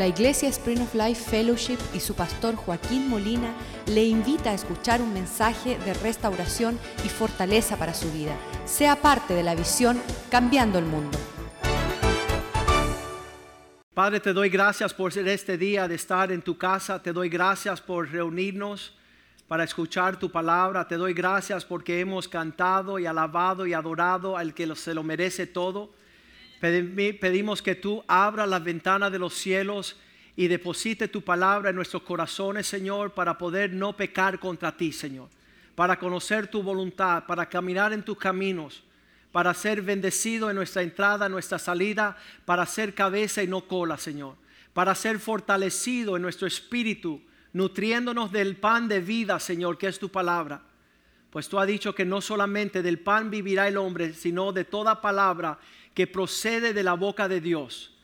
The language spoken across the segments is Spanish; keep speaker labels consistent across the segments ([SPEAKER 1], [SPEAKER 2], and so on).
[SPEAKER 1] La Iglesia Spring of Life Fellowship y su pastor Joaquín Molina le invita a escuchar un mensaje de restauración y fortaleza para su vida. Sea parte de la visión Cambiando el Mundo.
[SPEAKER 2] Padre, te doy gracias por este día de estar en tu casa. Te doy gracias por reunirnos para escuchar tu palabra. Te doy gracias porque hemos cantado y alabado y adorado al que se lo merece todo. Pedimos que tú abras las ventanas de los cielos y deposite tu palabra en nuestros corazones, Señor, para poder no pecar contra ti, Señor, para conocer tu voluntad, para caminar en tus caminos, para ser bendecido en nuestra entrada, nuestra salida, para ser cabeza y no cola, Señor, para ser fortalecido en nuestro espíritu, nutriéndonos del pan de vida, Señor, que es tu palabra. Pues tú has dicho que no solamente del pan vivirá el hombre, sino de toda palabra que procede de la boca de Dios.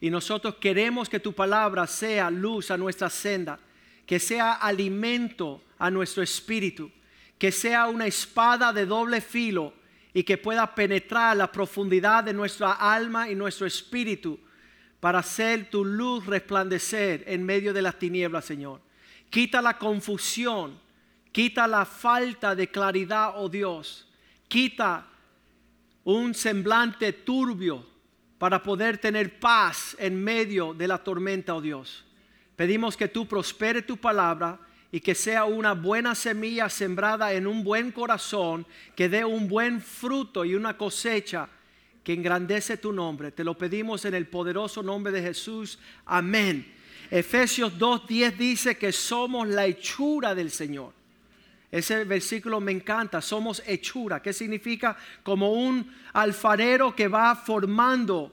[SPEAKER 2] Y nosotros queremos que tu palabra sea luz a nuestra senda, que sea alimento a nuestro espíritu, que sea una espada de doble filo y que pueda penetrar la profundidad de nuestra alma y nuestro espíritu para hacer tu luz resplandecer en medio de las tinieblas, Señor. Quita la confusión, quita la falta de claridad, oh Dios. Quita un semblante turbio para poder tener paz en medio de la tormenta, oh Dios. Pedimos que tú prospere tu palabra y que sea una buena semilla sembrada en un buen corazón, que dé un buen fruto y una cosecha que engrandece tu nombre. Te lo pedimos en el poderoso nombre de Jesús. Amén. Efesios 2.10 dice que somos la hechura del Señor. Ese versículo me encanta, somos hechura. ¿Qué significa? Como un alfarero que va formando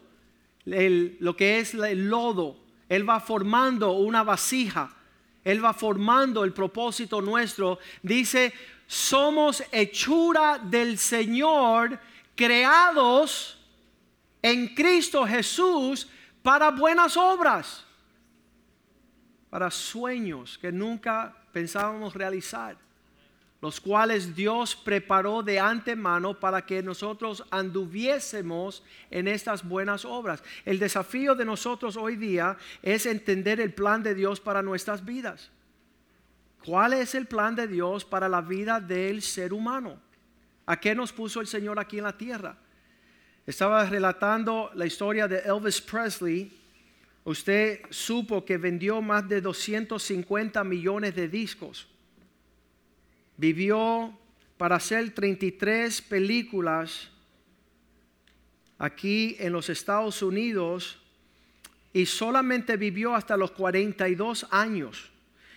[SPEAKER 2] lo que es el lodo. Él va formando una vasija. Él va formando el propósito nuestro. Dice, somos hechura del Señor, creados en Cristo Jesús para buenas obras, para sueños que nunca pensábamos realizar los cuales Dios preparó de antemano para que nosotros anduviésemos en estas buenas obras. El desafío de nosotros hoy día es entender el plan de Dios para nuestras vidas. ¿Cuál es el plan de Dios para la vida del ser humano? ¿A qué nos puso el Señor aquí en la tierra? Estaba relatando la historia de Elvis Presley. Usted supo que vendió más de 250 millones de discos vivió para hacer 33 películas aquí en los Estados Unidos y solamente vivió hasta los 42 años.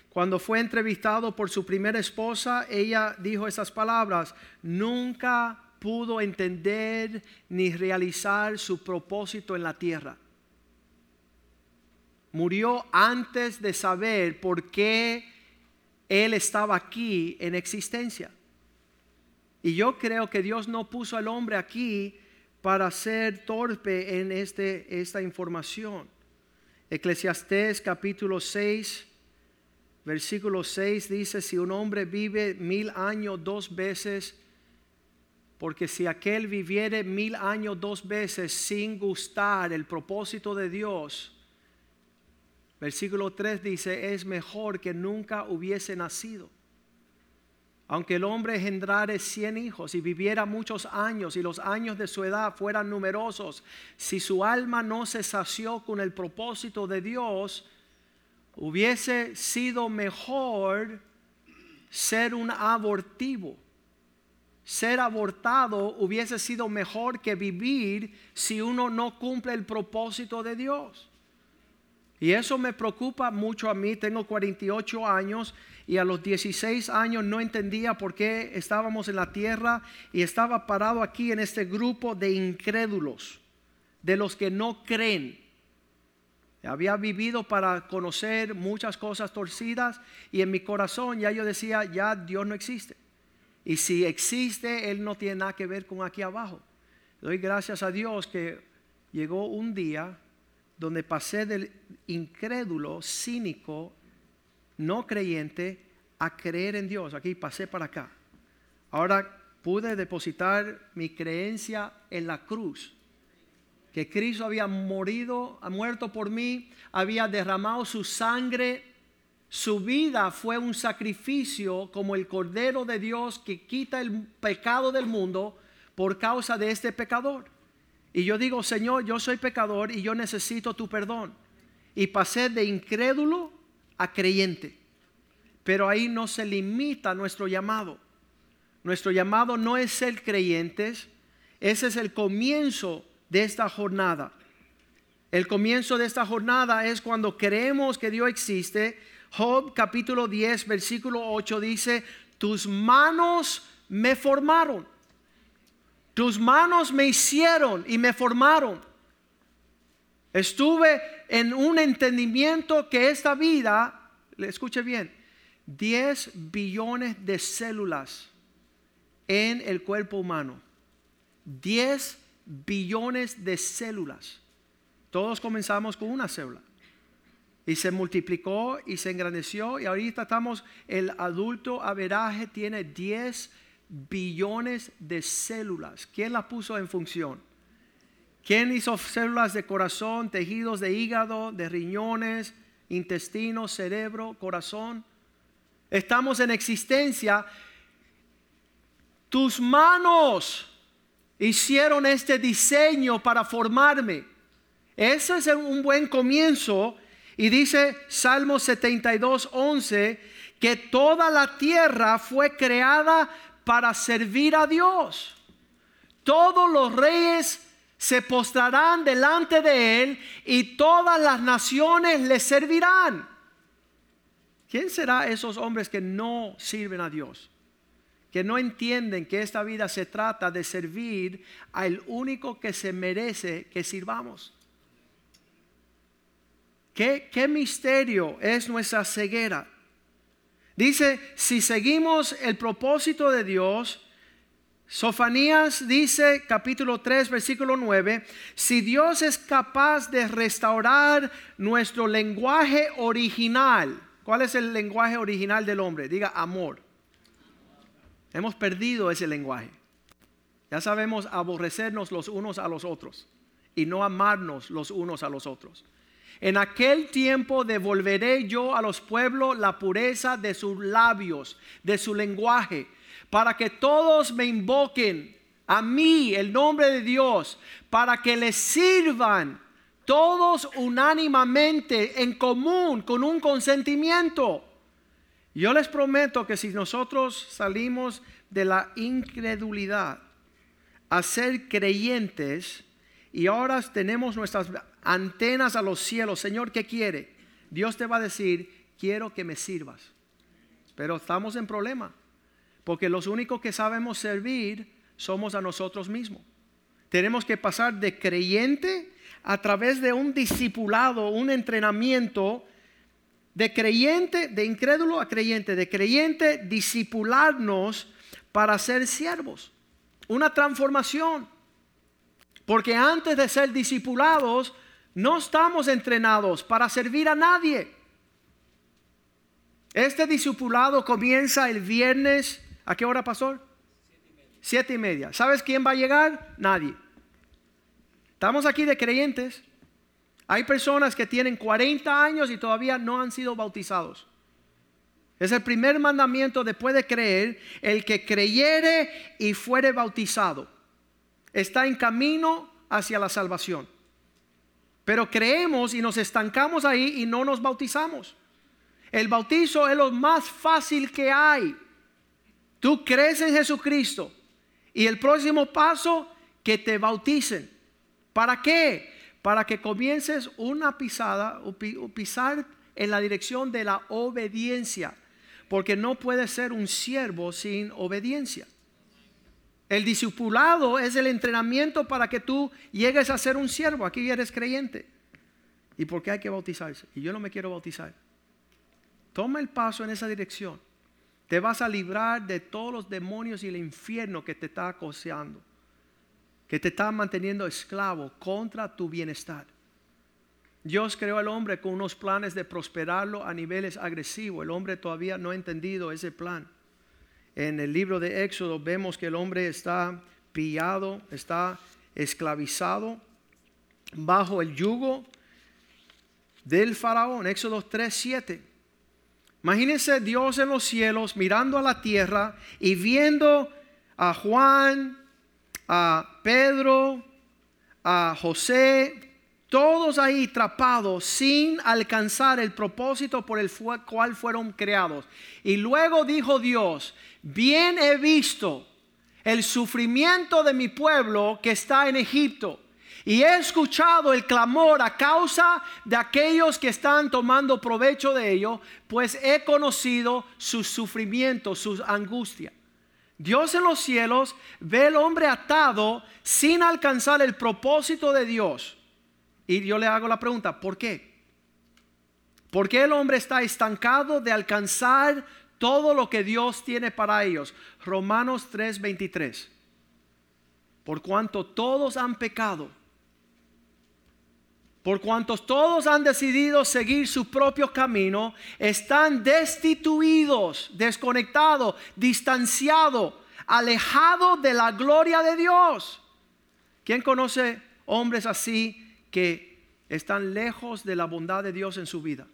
[SPEAKER 2] Cuando fue entrevistado por su primera esposa, ella dijo esas palabras, nunca pudo entender ni realizar su propósito en la tierra. Murió antes de saber por qué él estaba aquí en existencia. Y yo creo que Dios no puso al hombre aquí para ser torpe en este, esta información. Eclesiastés capítulo 6, versículo 6 dice, si un hombre vive mil años dos veces, porque si aquel viviere mil años dos veces sin gustar el propósito de Dios, Versículo 3 dice, es mejor que nunca hubiese nacido. Aunque el hombre engendrare cien hijos y viviera muchos años y los años de su edad fueran numerosos, si su alma no se sació con el propósito de Dios, hubiese sido mejor ser un abortivo. Ser abortado hubiese sido mejor que vivir si uno no cumple el propósito de Dios. Y eso me preocupa mucho a mí. Tengo 48 años y a los 16 años no entendía por qué estábamos en la tierra y estaba parado aquí en este grupo de incrédulos, de los que no creen. Había vivido para conocer muchas cosas torcidas y en mi corazón ya yo decía, ya Dios no existe. Y si existe, Él no tiene nada que ver con aquí abajo. Doy gracias a Dios que llegó un día donde pasé del incrédulo, cínico, no creyente, a creer en Dios. Aquí pasé para acá. Ahora pude depositar mi creencia en la cruz. que Cristo había morido, ha muerto por mí, había derramado su sangre, su vida fue un sacrificio como el Cordero de Dios que quita el pecado del mundo por causa de este pecador. Y yo digo, Señor, yo soy pecador y yo necesito tu perdón. Y pasé de incrédulo a creyente. Pero ahí no se limita nuestro llamado. Nuestro llamado no es ser creyentes, ese es el comienzo de esta jornada. El comienzo de esta jornada es cuando creemos que Dios existe. Job capítulo 10, versículo 8 dice, tus manos me formaron. Tus manos me hicieron y me formaron. Estuve en un entendimiento que esta vida, escuche bien, 10 billones de células en el cuerpo humano. 10 billones de células. Todos comenzamos con una célula. Y se multiplicó y se engrandeció. Y ahorita estamos, el adulto averaje tiene 10 billones de células. ¿Quién las puso en función? ¿Quién hizo células de corazón, tejidos de hígado, de riñones, intestino, cerebro, corazón? Estamos en existencia. Tus manos hicieron este diseño para formarme. Ese es un buen comienzo. Y dice Salmo 72, 11, que toda la tierra fue creada para servir a Dios. Todos los reyes se postrarán delante de Él y todas las naciones le servirán. ¿Quién será esos hombres que no sirven a Dios? que no entienden que esta vida se trata de servir al único que se merece que sirvamos. ¿Qué, qué misterio es nuestra ceguera? Dice, si seguimos el propósito de Dios, Sofanías dice, capítulo 3, versículo 9, si Dios es capaz de restaurar nuestro lenguaje original, ¿cuál es el lenguaje original del hombre? Diga amor. Hemos perdido ese lenguaje. Ya sabemos aborrecernos los unos a los otros y no amarnos los unos a los otros. En aquel tiempo devolveré yo a los pueblos la pureza de sus labios, de su lenguaje, para que todos me invoquen a mí, el nombre de Dios, para que les sirvan todos unánimamente en común, con un consentimiento. Yo les prometo que si nosotros salimos de la incredulidad a ser creyentes y ahora tenemos nuestras antenas a los cielos, Señor, ¿qué quiere? Dios te va a decir, quiero que me sirvas. Pero estamos en problema, porque los únicos que sabemos servir somos a nosotros mismos. Tenemos que pasar de creyente a través de un discipulado, un entrenamiento de creyente, de incrédulo a creyente, de creyente, discipularnos para ser siervos. Una transformación. Porque antes de ser discipulados, no estamos entrenados para servir a nadie. Este discipulado comienza el viernes. ¿A qué hora, pastor? Siete y media. ¿Sabes quién va a llegar? Nadie. Estamos aquí de creyentes. Hay personas que tienen 40 años y todavía no han sido bautizados. Es el primer mandamiento después de creer, el que creyere y fuere bautizado. Está en camino hacia la salvación. Pero creemos y nos estancamos ahí y no nos bautizamos. El bautizo es lo más fácil que hay. Tú crees en Jesucristo y el próximo paso, que te bauticen. ¿Para qué? para que comiences una pisada pisar en la dirección de la obediencia, porque no puedes ser un siervo sin obediencia. El discipulado es el entrenamiento para que tú llegues a ser un siervo. Aquí eres creyente. ¿Y por qué hay que bautizarse? Y yo no me quiero bautizar. Toma el paso en esa dirección. Te vas a librar de todos los demonios y el infierno que te está acoseando que te está manteniendo esclavo contra tu bienestar. Dios creó al hombre con unos planes de prosperarlo a niveles agresivos. El hombre todavía no ha entendido ese plan. En el libro de Éxodo vemos que el hombre está pillado, está esclavizado bajo el yugo del faraón. Éxodo 3, 7. Imagínense Dios en los cielos mirando a la tierra y viendo a Juan, a Pedro, a José, todos ahí atrapados sin alcanzar el propósito por el cual fueron creados. Y luego dijo Dios, bien he visto el sufrimiento de mi pueblo que está en Egipto. Y he escuchado el clamor a causa de aquellos que están tomando provecho de ello, pues he conocido sus sufrimientos, sus angustias. Dios en los cielos ve al hombre atado sin alcanzar el propósito de Dios. Y yo le hago la pregunta, ¿por qué? ¿Por qué el hombre está estancado de alcanzar todo lo que Dios tiene para ellos? Romanos 3:23. Por cuanto todos han pecado, por cuanto todos han decidido seguir su propio camino, están destituidos, desconectados, distanciados, alejados de la gloria de Dios. ¿Quién conoce hombres así que están lejos de la bondad de Dios en su vida?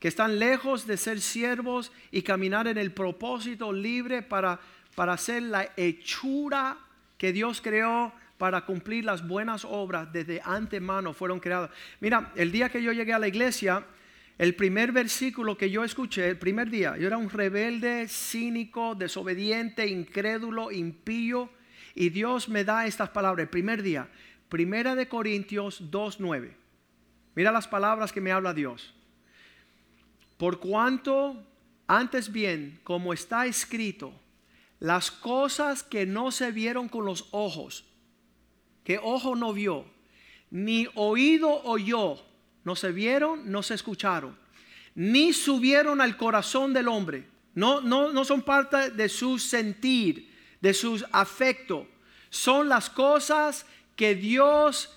[SPEAKER 2] Que están lejos de ser siervos y caminar en el propósito libre para, para hacer la hechura que Dios creó para cumplir las buenas obras desde antemano fueron creadas. Mira, el día que yo llegué a la iglesia, el primer versículo que yo escuché, el primer día, yo era un rebelde, cínico, desobediente, incrédulo, impío, y Dios me da estas palabras. El primer día, Primera de Corintios 2.9. Mira las palabras que me habla Dios. Por cuanto, antes bien, como está escrito, las cosas que no se vieron con los ojos, que ojo no vio, ni oído oyó, no se vieron, no se escucharon, ni subieron al corazón del hombre. No, no, no son parte de su sentir, de sus afectos. Son las cosas que Dios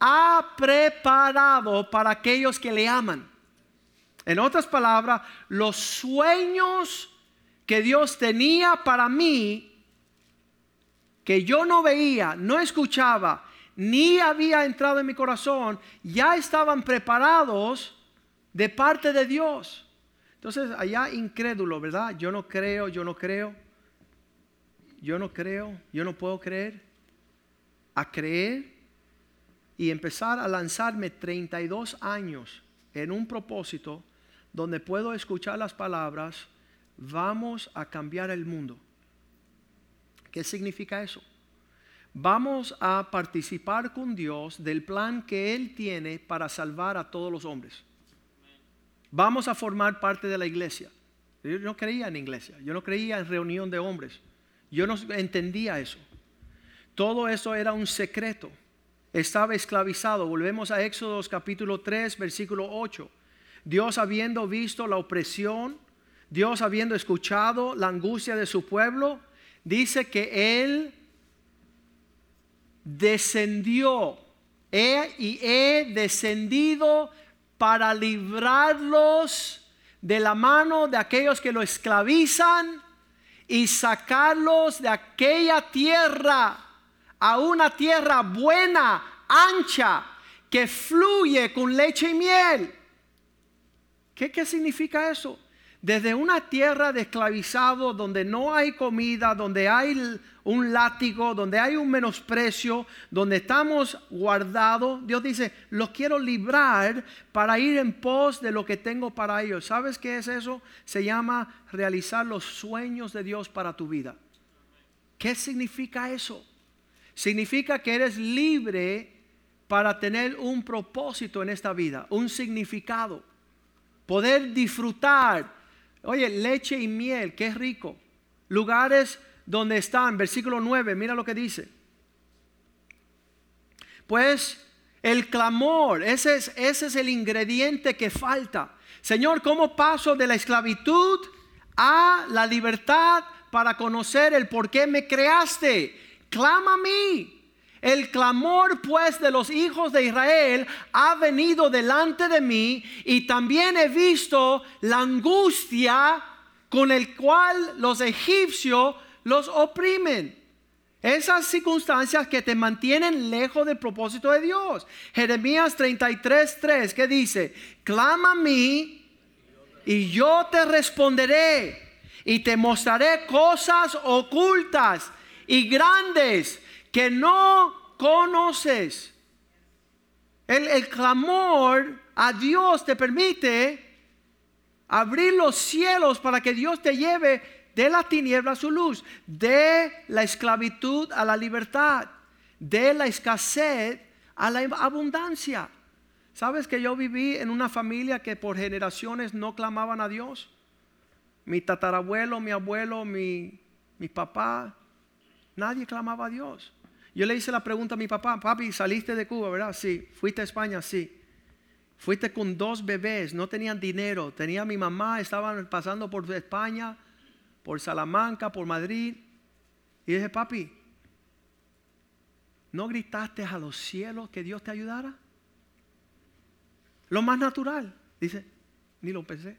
[SPEAKER 2] ha preparado para aquellos que le aman. En otras palabras, los sueños que Dios tenía para mí que yo no veía, no escuchaba, ni había entrado en mi corazón, ya estaban preparados de parte de Dios. Entonces, allá incrédulo, ¿verdad? Yo no creo, yo no creo, yo no creo, yo no puedo creer. A creer y empezar a lanzarme 32 años en un propósito donde puedo escuchar las palabras, vamos a cambiar el mundo. ¿Qué significa eso? Vamos a participar con Dios del plan que Él tiene para salvar a todos los hombres. Vamos a formar parte de la iglesia. Yo no creía en iglesia, yo no creía en reunión de hombres. Yo no entendía eso. Todo eso era un secreto. Estaba esclavizado. Volvemos a Éxodo capítulo 3, versículo 8. Dios habiendo visto la opresión, Dios habiendo escuchado la angustia de su pueblo, dice que Él descendió y he descendido para librarlos de la mano de aquellos que lo esclavizan y sacarlos de aquella tierra a una tierra buena, ancha, que fluye con leche y miel. ¿Qué, qué significa eso? desde una tierra de esclavizado donde no hay comida, donde hay un látigo, donde hay un menosprecio, donde estamos guardados, Dios dice, los quiero librar para ir en pos de lo que tengo para ellos. ¿Sabes qué es eso? Se llama realizar los sueños de Dios para tu vida. ¿Qué significa eso? Significa que eres libre para tener un propósito en esta vida, un significado, poder disfrutar Oye, leche y miel, qué rico. Lugares donde están, versículo 9, mira lo que dice. Pues el clamor, ese es, ese es el ingrediente que falta. Señor, ¿cómo paso de la esclavitud a la libertad para conocer el por qué me creaste? Clama a mí. El clamor pues de los hijos de Israel ha venido delante de mí y también he visto la angustia con el cual los egipcios los oprimen. Esas circunstancias que te mantienen lejos del propósito de Dios. Jeremías 33, 3, que dice, clama a mí y yo te responderé y te mostraré cosas ocultas y grandes que no conoces. El, clamor a Dios te permite abrir los cielos para que Dios te lleve de la tiniebla a su luz, de la esclavitud a la libertad, de la escasez a la abundancia. ¿Sabes que yo viví en una familia que por generaciones no clamaban a Dios? Mi tatarabuelo, mi abuelo, mi, mi papá, nadie clamaba a Dios. Yo le hice la pregunta a mi papá, papi, saliste de Cuba, ¿verdad? Sí. ¿Fuiste a España? Sí. Fuiste con dos bebés, no tenían dinero. Tenía mi mamá, estaban pasando por España, por Salamanca, por Madrid. Y dije, papi, ¿no gritaste a los cielos que Dios te ayudara? Lo más natural. Dice, ni lo pensé.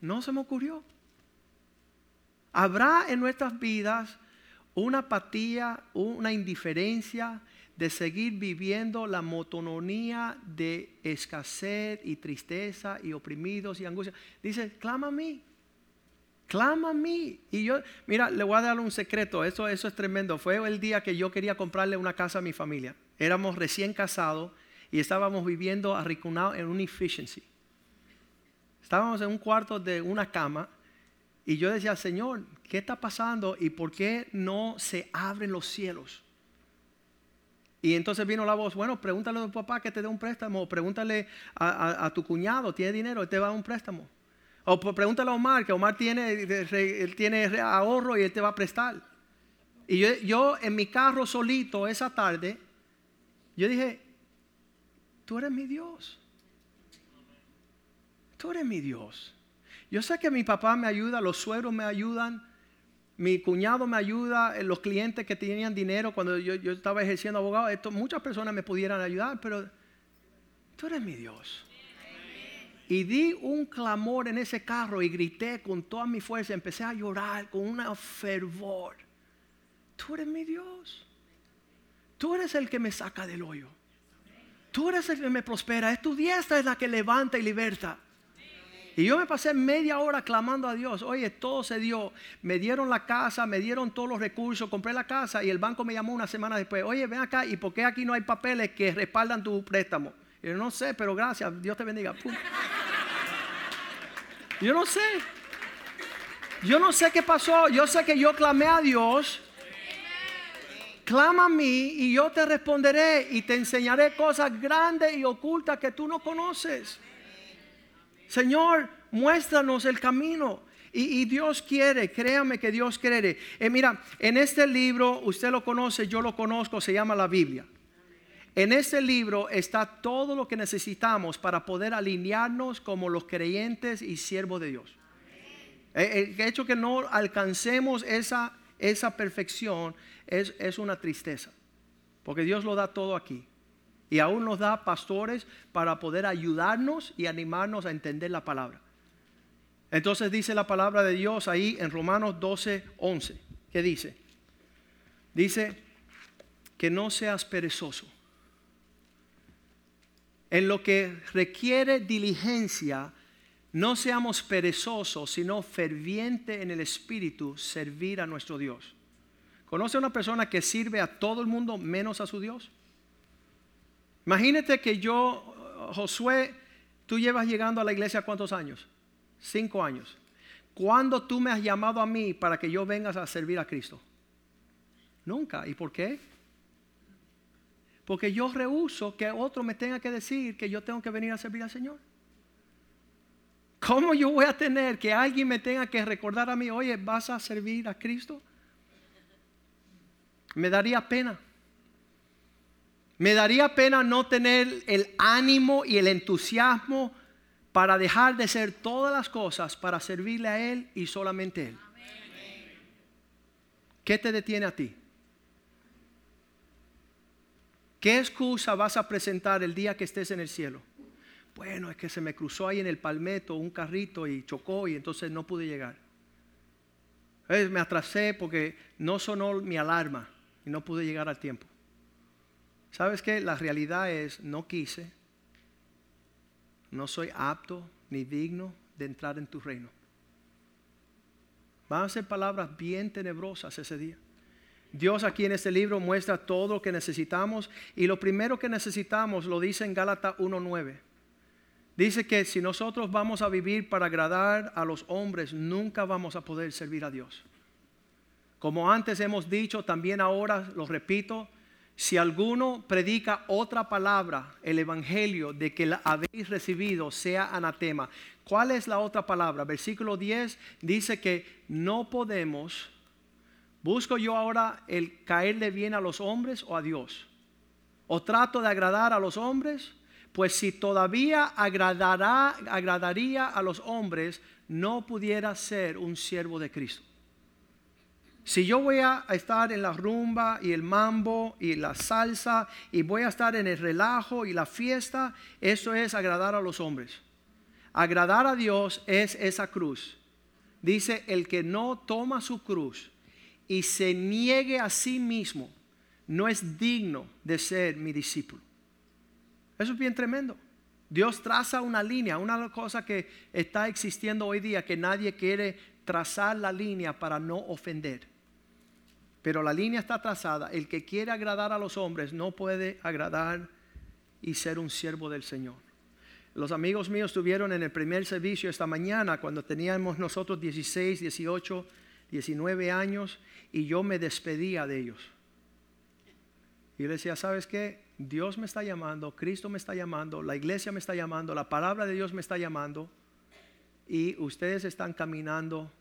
[SPEAKER 2] No se me ocurrió. Habrá en nuestras vidas una apatía, una indiferencia, de seguir viviendo la monotonía de escasez y tristeza y oprimidos y angustia. Dice, clama a mí, clama a mí. Y yo, mira, le voy a dar un secreto, eso, eso es tremendo. Fue el día que yo quería comprarle una casa a mi familia. Éramos recién casados y estábamos viviendo arricunados en un efficiency. Estábamos en un cuarto de una cama y yo decía, Señor, ¿qué está pasando y por qué no se abren los cielos? Y entonces vino la voz, bueno, pregúntale a tu papá que te dé un préstamo, pregúntale a, tu cuñado, tiene dinero, él te va a dar un préstamo. O pregúntale a Omar, que Omar tiene, él tiene ahorro y él te va a prestar. Y yo, yo en mi carro solito esa tarde, yo dije, tú eres mi Dios. Tú eres mi Dios. Yo sé que mi papá me ayuda, los suegros me ayudan, mi cuñado me ayuda, eh, los clientes que tenían dinero cuando yo, estaba ejerciendo abogado, muchas personas me pudieran ayudar, pero tú eres mi Dios. Y di un clamor en ese carro y grité con toda mi fuerza, empecé a llorar con un fervor. Tú eres mi Dios. Tú eres el que me saca del hoyo. Tú eres el que me prospera. Es tu diestra es la que levanta y liberta. Y yo me pasé media hora clamando a Dios. Oye, todo se dio. Me dieron la casa, me dieron todos los recursos, compré la casa y el banco me llamó una semana después. Oye, ven acá, ¿y por qué aquí no hay papeles que respaldan tu préstamo? Yo no sé, pero gracias, Dios te bendiga. Yo no sé. Yo no sé qué pasó. Yo sé que yo clamé a Dios. Clama a mí y yo te responderé y te enseñaré cosas grandes y ocultas que tú no conoces. Señor, muéstranos el camino. Y, Dios quiere, créame que Dios quiere. Eh, mira, en este libro, usted lo conoce, yo lo conozco, se llama la Biblia. En este libro está todo lo que necesitamos para poder alinearnos como los creyentes y siervos de Dios. Eh, el hecho que no alcancemos esa, esa perfección es, es una tristeza, porque Dios lo da todo aquí. Y aún nos da pastores para poder ayudarnos y animarnos a entender la palabra. Entonces dice la palabra de Dios ahí en Romanos 12, 11. ¿Qué dice? Dice que no seas perezoso. En lo que requiere diligencia, no seamos perezosos, sino ferviente en el espíritu, servir a nuestro Dios. ¿Conoce a una persona que sirve a todo el mundo menos a su Dios? Imagínate que yo, Josué, tú llevas llegando a la iglesia cuántos años? Cinco años. ¿Cuándo tú me has llamado a mí para que yo vengas a servir a Cristo? Nunca. ¿Y por qué? Porque yo rehuso que otro me tenga que decir que yo tengo que venir a servir al Señor. ¿Cómo yo voy a tener que alguien me tenga que recordar a mí, oye, vas a servir a Cristo? Me daría pena. Me daría pena no tener el ánimo y el entusiasmo para dejar de ser todas las cosas para servirle a Él y solamente Él. ¿Qué te detiene a ti? ¿Qué excusa vas a presentar el día que estés en el cielo? Bueno, es que se me cruzó ahí en el palmeto un carrito y chocó y entonces no pude llegar. Me atrasé porque no sonó mi alarma y no pude llegar al tiempo. ¿Sabes qué? La realidad es, no quise, no soy apto ni digno de entrar en tu reino. Van a ser palabras bien tenebrosas ese día. Dios aquí en este libro muestra todo lo que necesitamos y lo primero que necesitamos lo dice en Gálatas 1.9. Dice que si nosotros vamos a vivir para agradar a los hombres, nunca vamos a poder servir a Dios. Como antes hemos dicho, también ahora lo repito, si alguno predica otra palabra, el evangelio de que la habéis recibido sea anatema. ¿Cuál es la otra palabra? Versículo 10 dice que no podemos, busco yo ahora el caerle bien a los hombres o a Dios. O trato de agradar a los hombres, pues si todavía agradará, agradaría a los hombres, no pudiera ser un siervo de Cristo. Si yo voy a estar en la rumba y el mambo y la salsa y voy a estar en el relajo y la fiesta, eso es agradar a los hombres. Agradar a Dios es esa cruz. Dice, el que no toma su cruz y se niegue a sí mismo, no es digno de ser mi discípulo. Eso es bien tremendo. Dios traza una línea, una cosa que está existiendo hoy día, que nadie quiere trazar la línea para no ofender. Pero la línea está trazada. El que quiere agradar a los hombres no puede agradar y ser un siervo del Señor. Los amigos míos estuvieron en el primer servicio esta mañana cuando teníamos nosotros 16, 18, 19 años y yo me despedía de ellos. Y yo decía, ¿sabes qué? Dios me está llamando, Cristo me está llamando, la iglesia me está llamando, la palabra de Dios me está llamando y ustedes están caminando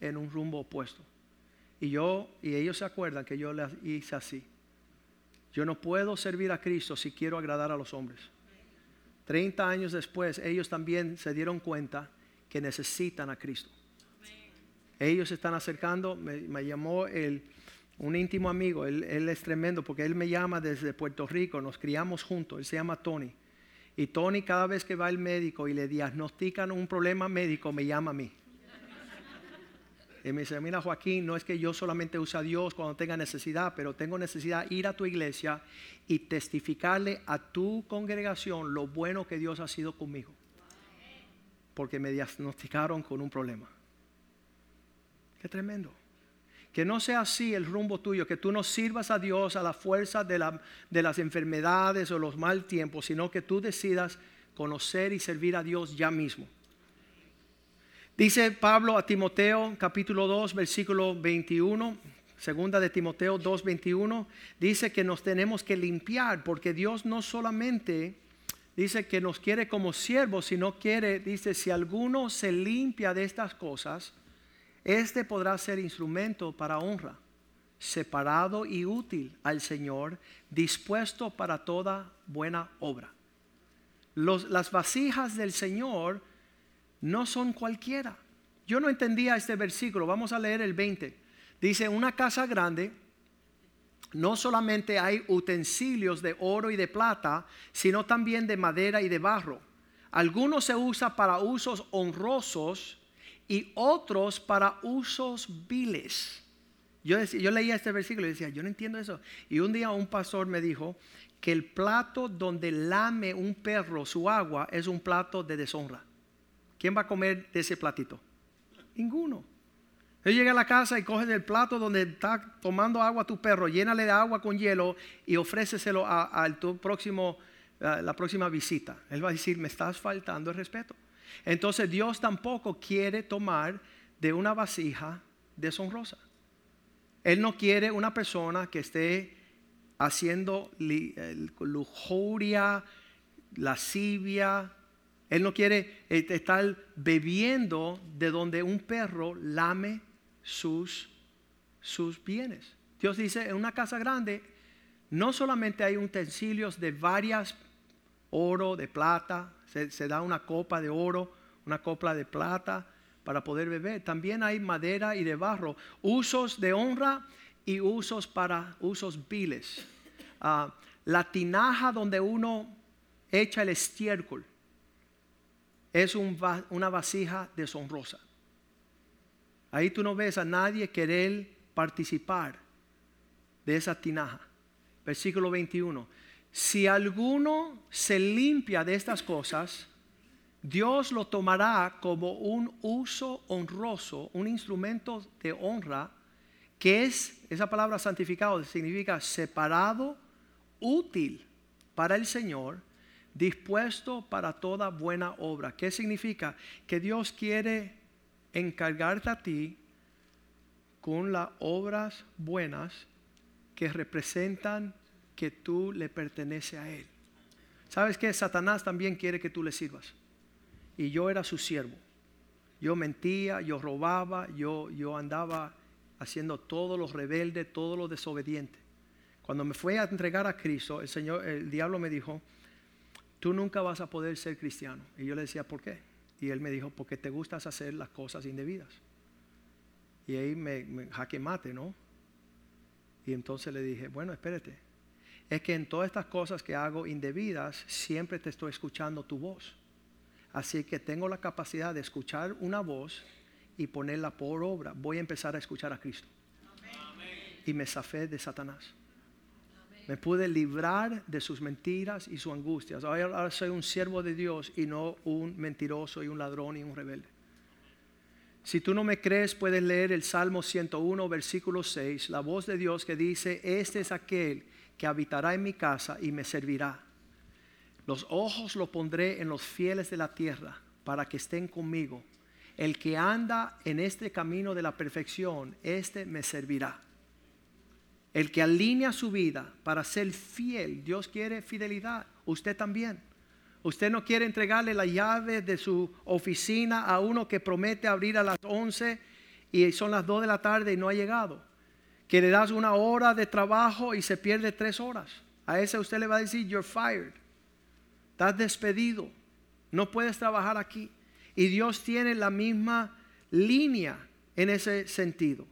[SPEAKER 2] en un rumbo opuesto. Y yo, y ellos se acuerdan que yo les hice así. Yo no puedo servir a Cristo si quiero agradar a los hombres. Treinta años después, ellos también se dieron cuenta que necesitan a Cristo. Ellos están acercando, me, llamó el, un íntimo amigo, él, él, es tremendo porque él me llama desde Puerto Rico, nos criamos juntos, él se llama Tony. Y Tony cada vez que va al médico y le diagnostican un problema médico, me llama a mí. Y me dice, mira Joaquín, no es que yo solamente use a Dios cuando tenga necesidad, pero tengo necesidad de ir a tu iglesia y testificarle a tu congregación lo bueno que Dios ha sido conmigo. Porque me diagnosticaron con un problema. Qué tremendo. Que no sea así el rumbo tuyo, que tú no sirvas a Dios a la fuerza de, de las enfermedades o los mal tiempos, sino que tú decidas conocer y servir a Dios ya mismo. Dice Pablo a Timoteo capítulo 2 versículo 21, segunda de Timoteo 2 21, dice que nos tenemos que limpiar porque Dios no solamente dice que nos quiere como siervos, sino quiere, dice, si alguno se limpia de estas cosas, este podrá ser instrumento para honra, separado y útil al Señor, dispuesto para toda buena obra. las vasijas del Señor no son cualquiera. Yo no entendía este versículo, vamos a leer el 20. Dice, una casa grande, no solamente hay utensilios de oro y de plata, sino también de madera y de barro. Algunos se usa para usos honrosos y otros para usos viles. Yo, yo leía este versículo y decía, yo no entiendo eso. Y un día un pastor me dijo que el plato donde lame un perro su agua es un plato de deshonra. ¿Quién va a comer de ese platito? Ninguno. Él llega a la casa y coge del plato donde está tomando agua tu perro, llénale de agua con hielo y ofréceselo a, tu próximo, la próxima visita. Él va a decir, me estás faltando el respeto. Entonces Dios tampoco quiere tomar de una vasija deshonrosa. Él no quiere una persona que esté haciendo lujuria, lascivia, él no quiere eh, estar bebiendo de donde un perro lame sus, sus bienes. Dios dice, en una casa grande no solamente hay utensilios de varias, oro, de plata, se, da una copa de oro, una copa de plata para poder beber. También hay madera y de barro, usos de honra y usos para usos viles. Ah, la tinaja donde uno echa el estiércol es una vasija deshonrosa. Ahí tú no ves a nadie querer participar de esa tinaja. Versículo 21. Si alguno se limpia de estas cosas, Dios lo tomará como un uso honroso, un instrumento de honra, que es, esa palabra santificado significa separado, útil para el Señor, dispuesto para toda buena obra. ¿Qué significa? Que Dios quiere encargarte a ti con las obras buenas que representan que tú le pertenece a Él. ¿Sabes que Satanás también quiere que tú le sirvas y yo era su siervo. Yo mentía, yo robaba, yo, yo andaba haciendo todo lo rebelde, todo lo desobediente. Cuando me fui a entregar a Cristo, el Señor, el diablo me dijo, tú nunca vas a poder ser cristiano. Y yo le decía, ¿por qué? Y él me dijo, porque te gustas hacer las cosas indebidas. Y ahí me, me jaque mate, ¿no? Y entonces le dije, bueno, espérate. Es que en todas estas cosas que hago indebidas, siempre te estoy escuchando tu voz. Así que tengo la capacidad de escuchar una voz y ponerla por obra. Voy a empezar a escuchar a Cristo. Y me zafé de Satanás. Me pude librar de sus mentiras y sus angustias. Ahora soy un siervo de Dios y no un mentiroso y un ladrón y un rebelde. Si tú no me crees, puedes leer el Salmo 101, versículo 6, la voz de Dios que dice, este es aquel que habitará en mi casa y me servirá. Los ojos lo pondré en los fieles de la tierra para que estén conmigo. El que anda en este camino de la perfección, este me servirá. El que alinea su vida para ser fiel, Dios quiere fidelidad, usted también. Usted no quiere entregarle la llave de su oficina a uno que promete abrir a las 11 y son las 2 de la tarde y no ha llegado. Que le das una hora de trabajo y se pierde tres horas. A ese usted le va a decir, you're fired. Estás despedido. No puedes trabajar aquí. Y Dios tiene la misma línea en ese sentido.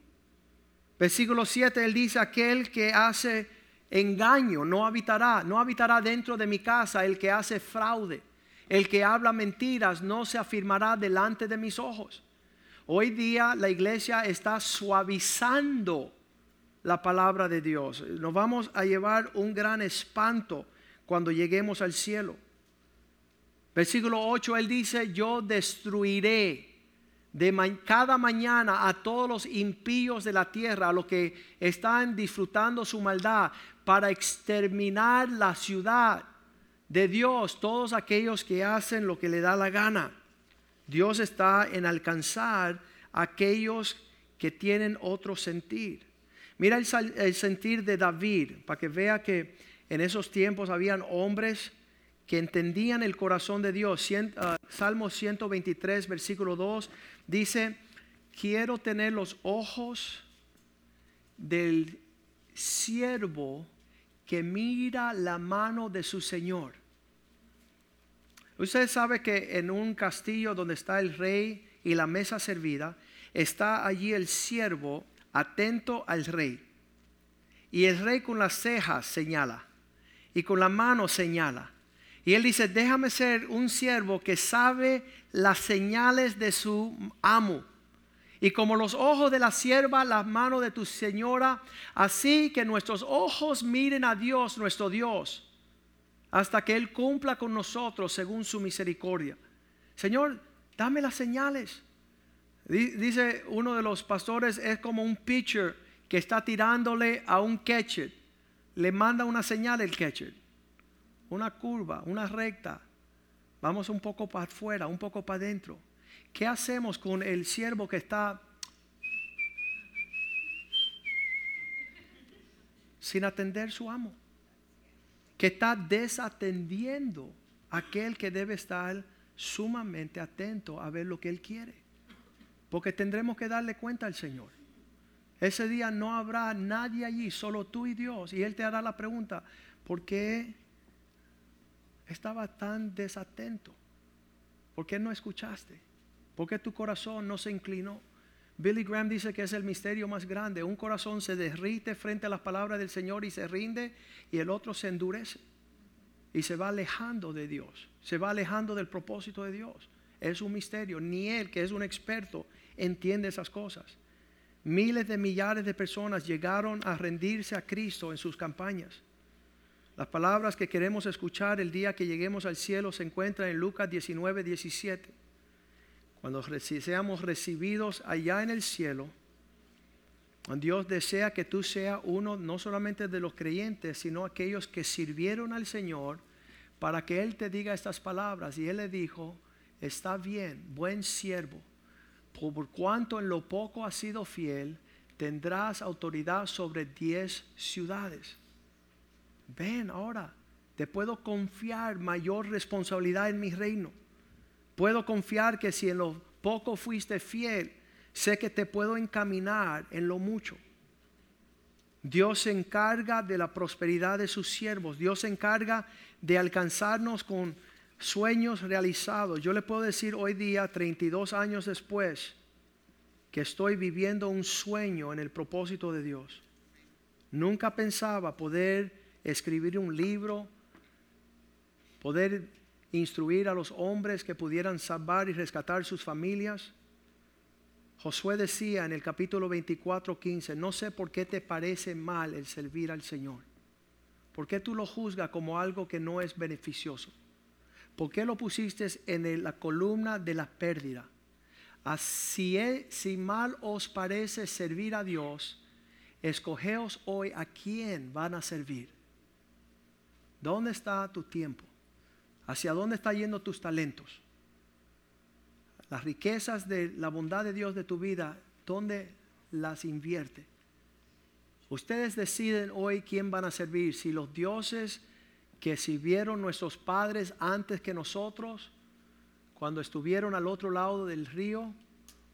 [SPEAKER 2] Versículo 7, Él dice, aquel que hace engaño no habitará, no habitará dentro de mi casa el que hace fraude. El que habla mentiras no se afirmará delante de mis ojos. Hoy día la iglesia está suavizando la palabra de Dios. Nos vamos a llevar un gran espanto cuando lleguemos al cielo. Versículo 8, él dice, yo destruiré de cada mañana a todos los impíos de la tierra, a los que están disfrutando su maldad, para exterminar la ciudad de Dios, todos aquellos que hacen lo que le da la gana. Dios está en alcanzar a aquellos que tienen otro sentir. Mira el, el sentir de David, para que vea que en esos tiempos habían hombres que entendían el corazón de Dios. Ah, Salmo 123, versículo 2, dice, quiero tener los ojos del siervo que mira la mano de su Señor. Usted sabe que en un castillo donde está el rey y la mesa servida, está allí el siervo atento al rey. Y el rey con las cejas señala y con la mano señala. Y él dice, déjame ser un siervo que sabe las señales de su amo. Y como los ojos de la sierva, las manos de tu señora, así que nuestros ojos miren a Dios, nuestro Dios, hasta que Él cumpla con nosotros según su misericordia. Señor, dame las señales. Dice uno de los pastores, es como un pitcher que está tirándole a un catcher. Le manda una señal el catcher una curva, una recta. Vamos un poco para afuera, un poco para adentro. ¿Qué hacemos con el siervo que está sin atender su amo? Que está desatendiendo aquel que debe estar sumamente atento a ver lo que él quiere. Porque tendremos que darle cuenta al Señor. Ese día no habrá nadie allí, solo tú y Dios. Y Él te hará la pregunta, ¿por qué estaba tan desatento? ¿Por qué no escuchaste? ¿Por qué tu corazón no se inclinó? Billy Graham dice que es el misterio más grande. Un corazón se derrite frente a las palabras del Señor y se rinde y el otro se endurece y se va alejando de Dios, se va alejando del propósito de Dios. Es un misterio. Ni él, que es un experto, entiende esas cosas. Miles de millares de personas llegaron a rendirse a Cristo en sus campañas. Las palabras que queremos escuchar el día que lleguemos al cielo se encuentran en Lucas 19, 17. Cuando seamos recibidos allá en el cielo, Dios desea que tú seas uno no solamente de los creyentes, sino aquellos que sirvieron al Señor para que Él te diga estas palabras. Y Él le dijo, está bien, buen siervo, por cuanto en lo poco has sido fiel, tendrás autoridad sobre diez ciudades. Ven ahora, te puedo confiar mayor responsabilidad en mi reino. Puedo confiar que si en lo poco fuiste fiel, sé que te puedo encaminar en lo mucho. Dios se encarga de la prosperidad de sus siervos. Dios se encarga de alcanzarnos con sueños realizados. Yo le puedo decir hoy día, 32 años después, que estoy viviendo un sueño en el propósito de Dios. Nunca pensaba poder escribir un libro, poder instruir a los hombres que pudieran salvar y rescatar sus familias. Josué decía en el capítulo 24, 15, no sé por qué te parece mal el servir al Señor. ¿Por qué tú lo juzgas como algo que no es beneficioso? ¿Por qué lo pusiste en la columna de la pérdida? Así es, si mal os parece servir a Dios, escogeos hoy a quién van a servir. ¿Dónde está tu tiempo? ¿Hacia dónde están yendo tus talentos? Las riquezas de la bondad de Dios de tu vida, ¿dónde las invierte? Ustedes deciden hoy quién van a servir, si los dioses que sirvieron nuestros padres antes que nosotros, cuando estuvieron al otro lado del río,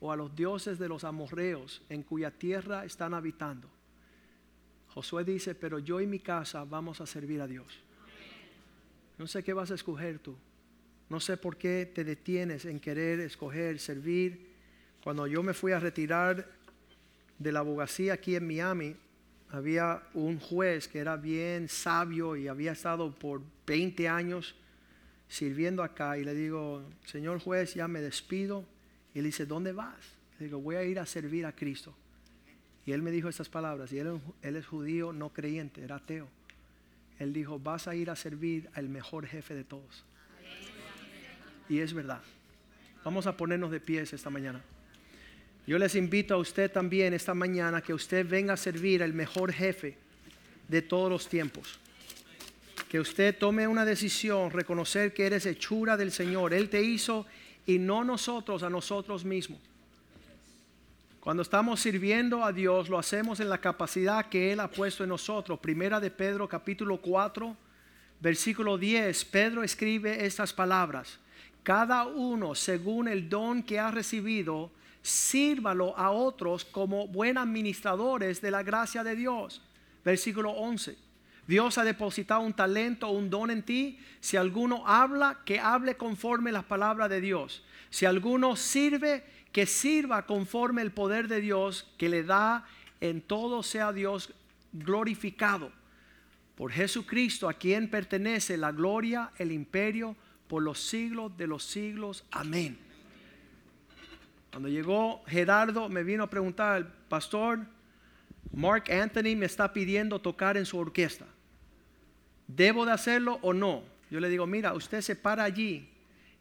[SPEAKER 2] o a los dioses de los amorreos en cuya tierra están habitando. Josué dice, pero yo y mi casa vamos a servir a Dios. No sé qué vas a escoger tú. No sé por qué te detienes en querer escoger, servir. Cuando yo me fui a retirar de la abogacía aquí en Miami, había un juez que era bien sabio y había estado por 20 años sirviendo acá. Y le digo, señor juez, ya me despido. Y él dice, ¿dónde vas? Le digo, voy a ir a servir a Cristo. Y él me dijo estas palabras. Y él, él es judío, no creyente, era ateo. Él dijo, vas a ir a servir al mejor jefe de todos. Y es verdad. Vamos a ponernos de pies esta mañana. Yo les invito a usted también esta mañana que usted venga a servir al mejor jefe de todos los tiempos. Que usted tome una decisión, reconocer que eres hechura del Señor. Él te hizo y no nosotros a nosotros mismos. Cuando estamos sirviendo a Dios, lo hacemos en la capacidad que Él ha puesto en nosotros. Primera de Pedro capítulo 4, versículo 10, Pedro escribe estas palabras. Cada uno, según el don que ha recibido, sírvalo a otros como buenos administradores de la gracia de Dios. Versículo 11. Dios ha depositado un talento, un don en ti. Si alguno habla, que hable conforme las palabras de Dios. Si alguno sirve, que sirva conforme el poder de Dios que le da en todo sea Dios glorificado. Por Jesucristo, a quien pertenece la gloria, el imperio, por los siglos de los siglos. Amén. Cuando llegó Gerardo, me vino a preguntar, pastor, Mark Anthony me está pidiendo tocar en su orquesta. ¿Debo de hacerlo o no? Yo le digo, mira, usted se para allí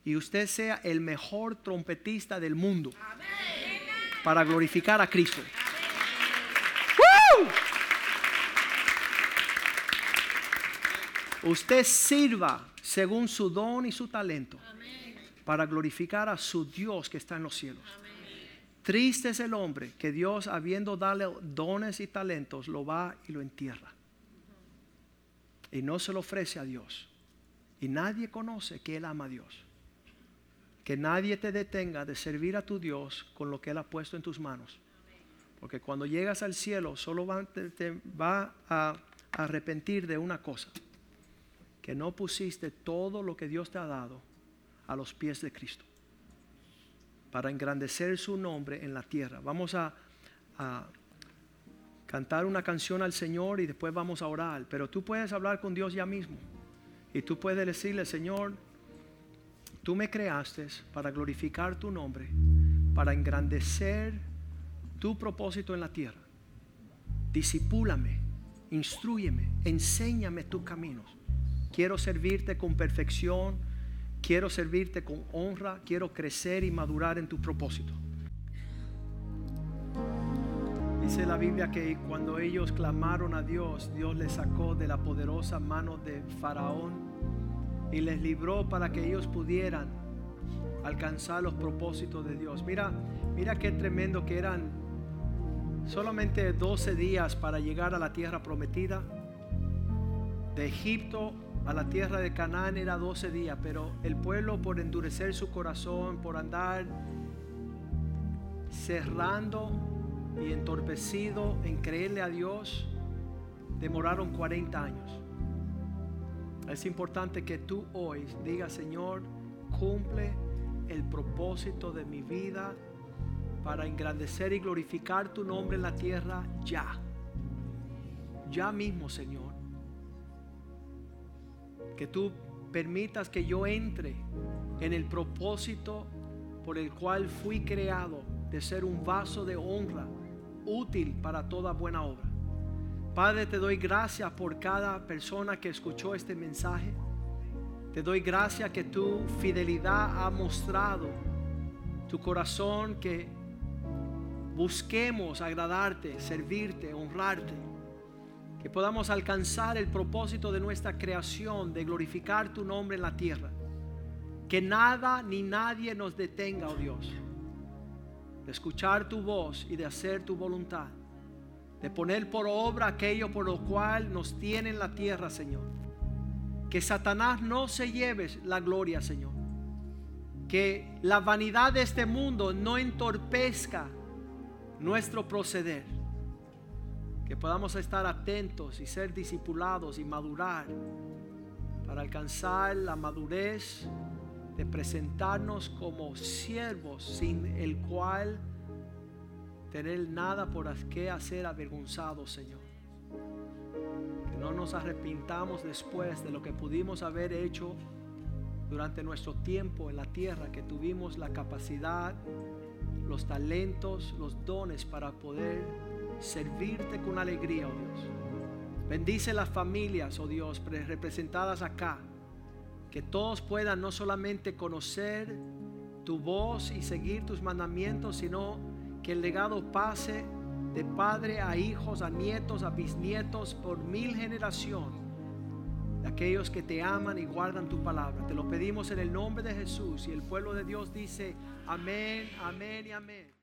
[SPEAKER 2] y usted sea el mejor trompetista del mundo para glorificar a Cristo. Usted sirva según su don y su talento para glorificar a su Dios que está en los cielos. Triste es el hombre que Dios, habiendo dado dones y talentos, lo va y lo entierra. Y no se lo ofrece a Dios. Y nadie conoce que Él ama a Dios. Que nadie te detenga de servir a tu Dios con lo que Él ha puesto en tus manos. Porque cuando llegas al cielo solo va, te, va a arrepentir de una cosa. Que no pusiste todo lo que Dios te ha dado a los pies de Cristo. Para engrandecer su nombre en la tierra. Vamos a, a cantar una canción al Señor y después vamos a orar. Pero tú puedes hablar con Dios ya mismo. Y tú puedes decirle, Señor, Tú me creaste para glorificar tu nombre, para engrandecer tu propósito en la tierra. Disipúlame, instruyeme, enséñame tus caminos. Quiero servirte con perfección, quiero servirte con honra, quiero crecer y madurar en tu propósito. Dice la Biblia que cuando ellos clamaron a Dios, Dios les sacó de la poderosa mano de Faraón y les libró para que ellos pudieran alcanzar los propósitos de Dios. Mira, mira qué tremendo que eran solamente 12 días para llegar a la tierra prometida. De Egipto a la tierra de Canaán era 12 días, pero el pueblo por endurecer su corazón, por andar cerrando y entorpecido en creerle a Dios, demoraron 40 años. Es importante que tú hoy digas, Señor, cumple el propósito de mi vida para engrandecer y glorificar tu nombre en la tierra ya. Ya mismo, Señor. Que tú permitas que yo entre en el propósito por el cual fui creado de ser un vaso de honra útil para toda buena obra. Padre, te doy gracias por cada persona que escuchó este mensaje. Te doy gracias que tu fidelidad ha mostrado tu corazón que busquemos agradarte, servirte, honrarte. Que podamos alcanzar el propósito de nuestra creación, de glorificar tu nombre en la tierra. Que nada ni nadie nos detenga, oh Dios de escuchar tu voz y de hacer tu voluntad, de poner por obra aquello por lo cual nos tiene en la tierra, Señor. Que Satanás no se lleve la gloria, Señor. Que la vanidad de este mundo no entorpezca nuestro proceder. Que podamos estar atentos y ser discipulados y madurar para alcanzar la madurez de presentarnos como siervos sin el cual tener nada por qué hacer avergonzado, Señor. Que no nos arrepintamos después de lo que pudimos haber hecho durante nuestro tiempo en la tierra, que tuvimos la capacidad, los talentos, los dones para poder servirte con alegría, oh Dios. Bendice las familias, oh Dios, representadas acá que todos puedan no solamente conocer tu voz y seguir tus mandamientos, sino que el legado pase de padre a hijos, a nietos, a bisnietos, por mil generaciones, de aquellos que te aman y guardan tu palabra. Te lo pedimos en el nombre de Jesús y el pueblo de Dios dice, amén, amén y amén.